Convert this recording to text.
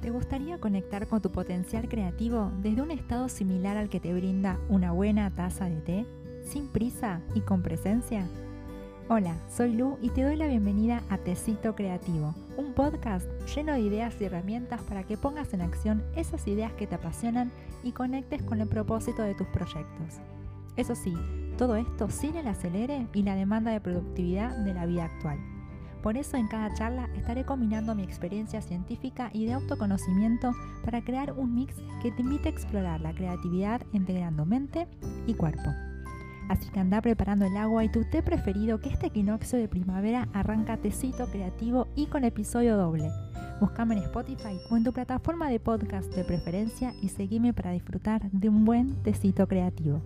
¿Te gustaría conectar con tu potencial creativo desde un estado similar al que te brinda una buena taza de té, sin prisa y con presencia? Hola, soy Lu y te doy la bienvenida a Tecito Creativo, un podcast lleno de ideas y herramientas para que pongas en acción esas ideas que te apasionan y conectes con el propósito de tus proyectos. Eso sí, todo esto sin el acelere y la demanda de productividad de la vida actual. Por eso en cada charla estaré combinando mi experiencia científica y de autoconocimiento para crear un mix que te invite a explorar la creatividad integrando mente y cuerpo. Así que anda preparando el agua y tu té preferido que este equinoccio de primavera arranca tecito creativo y con episodio doble. Búscame en Spotify o en tu plataforma de podcast de preferencia y seguime para disfrutar de un buen tecito creativo.